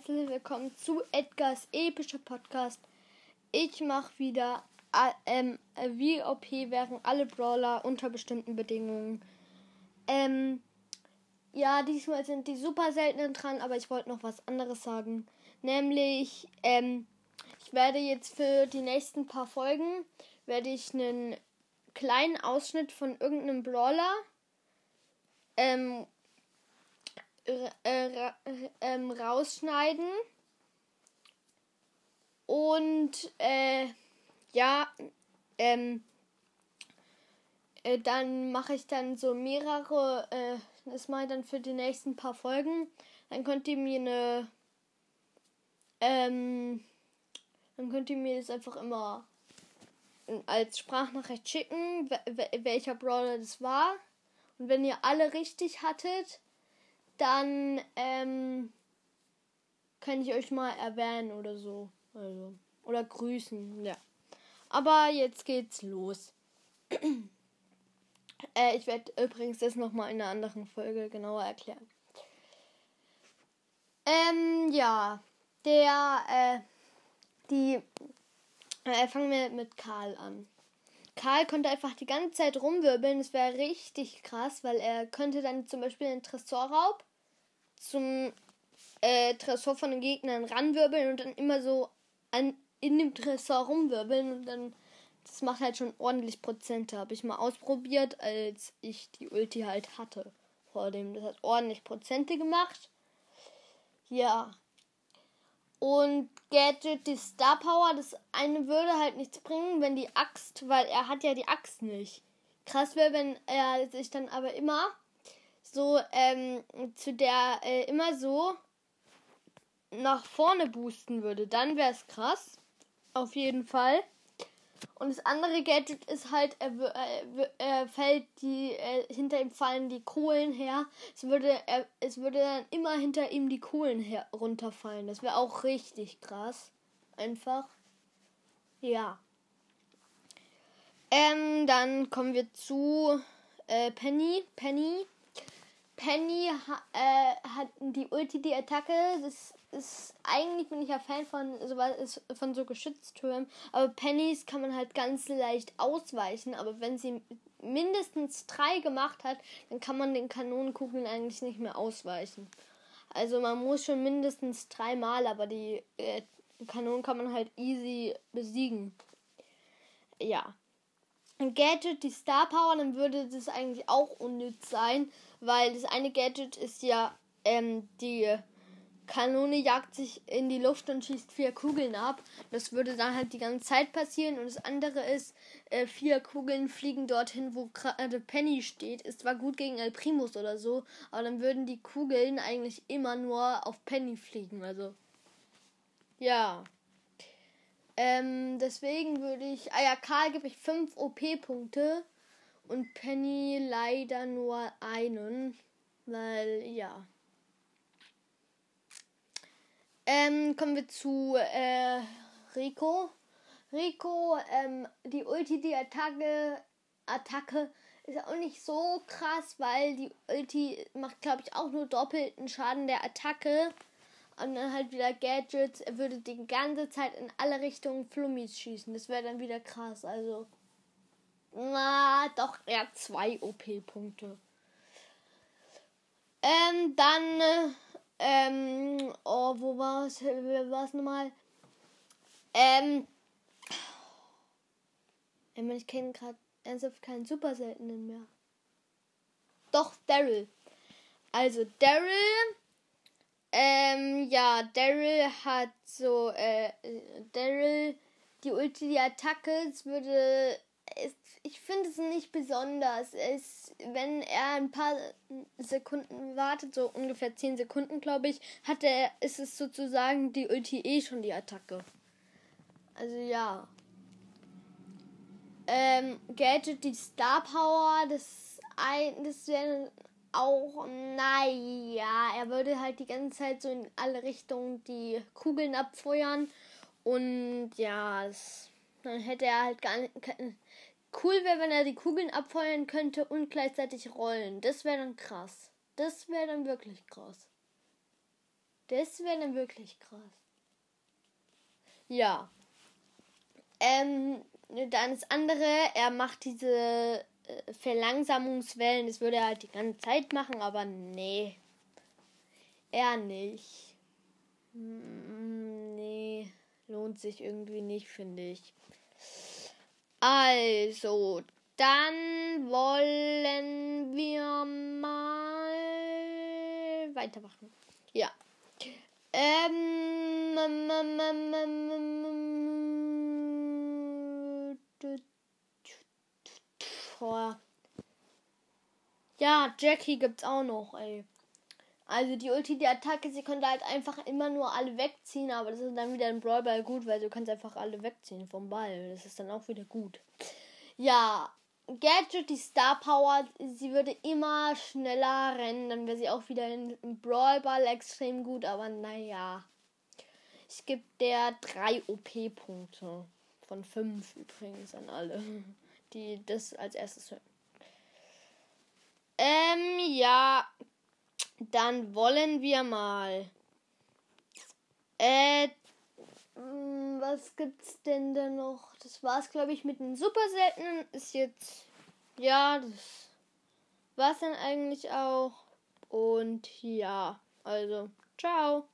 herzlich willkommen zu Edgars epischer Podcast. Ich mache wieder äh, ähm, wie OP wären alle Brawler unter bestimmten Bedingungen. Ähm, ja, diesmal sind die super seltenen dran, aber ich wollte noch was anderes sagen. Nämlich, ähm, ich werde jetzt für die nächsten paar Folgen, werde ich einen kleinen Ausschnitt von irgendeinem Brawler ähm, äh, ähm, rausschneiden. Und äh, ja, ähm, äh, dann mache ich dann so mehrere, äh, das mache ich dann für die nächsten paar Folgen. Dann könnt ihr mir eine, ähm, dann könnt ihr mir das einfach immer als Sprachnachricht schicken, welcher Brawler das war. Und wenn ihr alle richtig hattet, dann ähm, kann ich euch mal erwähnen oder so. Also, oder grüßen, ja. Aber jetzt geht's los. äh, ich werde übrigens das nochmal in einer anderen Folge genauer erklären. Ähm, ja. Der, äh, die, äh, fangen wir mit Karl an. Karl konnte einfach die ganze Zeit rumwirbeln. Das wäre richtig krass, weil er könnte dann zum Beispiel den Tresorraub zum äh, Tresor von den Gegnern ranwirbeln und dann immer so an, in dem Tresor rumwirbeln und dann das macht halt schon ordentlich Prozente. Habe ich mal ausprobiert, als ich die Ulti halt hatte vor dem. Das hat ordentlich Prozente gemacht. Ja. Und Gadget, die Star Power, das eine würde halt nichts bringen, wenn die Axt, weil er hat ja die Axt nicht. Krass wäre, wenn er sich dann aber immer so ähm, zu der äh, immer so nach vorne boosten würde. Dann wäre es krass. Auf jeden Fall. Und das andere Gadget ist halt, er, er, er fällt die, äh, hinter ihm fallen die Kohlen her. Es würde, er, es würde dann immer hinter ihm die Kohlen her, runterfallen. Das wäre auch richtig krass. Einfach. Ja. Ähm, dann kommen wir zu äh, Penny. Penny. Penny äh, hat die Ulti, die Attacke. Das ist eigentlich bin ich ja Fan von sowas von so Geschütztürmen, aber Pennys kann man halt ganz leicht ausweichen, aber wenn sie mindestens drei gemacht hat, dann kann man den Kanonenkugeln eigentlich nicht mehr ausweichen. Also man muss schon mindestens dreimal, aber die äh, Kanonen kann man halt easy besiegen. Ja. Gadget, die Star Power, dann würde das eigentlich auch unnütz sein, weil das eine Gadget ist ja ähm, die Kanone jagt sich in die Luft und schießt vier Kugeln ab. Das würde dann halt die ganze Zeit passieren. Und das andere ist, äh, vier Kugeln fliegen dorthin, wo gerade Penny steht. Ist zwar gut gegen El Primus oder so, aber dann würden die Kugeln eigentlich immer nur auf Penny fliegen. Also, ja. Ähm, deswegen würde ich. Ah ja, Karl gebe ich 5 OP-Punkte und Penny leider nur einen. Weil, ja. Ähm, kommen wir zu äh, Rico. Rico, ähm, die Ulti, die Attacke, Attacke ist auch nicht so krass, weil die Ulti macht, glaube ich, auch nur doppelten Schaden der Attacke. Und dann halt wieder Gadgets. Er würde die ganze Zeit in alle Richtungen Flummis schießen. Das wäre dann wieder krass. Also, na, doch eher zwei OP-Punkte. Ähm, dann. Äh, ähm, oh, wo war es? War es nochmal? Ähm, ich kenne gerade ernsthaft keinen super seltenen mehr. Doch, Daryl. Also, Daryl, ähm, ja, Daryl hat so, äh, Daryl, die Ulti, die Attacke, es würde ist, ich finde es nicht besonders. Es, wenn er ein paar Sekunden wartet, so ungefähr 10 Sekunden, glaube ich, hat er, ist es sozusagen die Ulti eh schon die Attacke. Also ja. Ähm, Gadget, die Star Power, das, ein, das wäre auch, naja, er würde halt die ganze Zeit so in alle Richtungen die Kugeln abfeuern. Und ja, das, dann hätte er halt gar nicht, Cool wäre, wenn er die Kugeln abfeuern könnte und gleichzeitig rollen. Das wäre dann krass. Das wäre dann wirklich krass. Das wäre dann wirklich krass. Ja. Ähm, dann das andere, er macht diese Verlangsamungswellen, das würde er halt die ganze Zeit machen, aber nee. Er nicht. Mm, nee, lohnt sich irgendwie nicht, finde ich. Also, dann wollen wir mal weitermachen. Ja. Ähm, ähm, ja, Jackie gibt's auch noch, ey. Also die Ulti, die Attacke, sie könnte halt einfach immer nur alle wegziehen, aber das ist dann wieder ein Brawlball gut, weil du kannst einfach alle wegziehen vom Ball. Das ist dann auch wieder gut. Ja, Gadget, die Star Power, sie würde immer schneller rennen, dann wäre sie auch wieder im Brawlball extrem gut, aber naja. Ich gebe der drei OP-Punkte. Von fünf übrigens an alle, die das als erstes hören. Ähm, ja, dann wollen wir mal. Äh, mm, was gibt's denn da noch? Das war's, glaube ich, mit den super seltenen. Ist jetzt. Ja, das war's dann eigentlich auch. Und ja, also, ciao.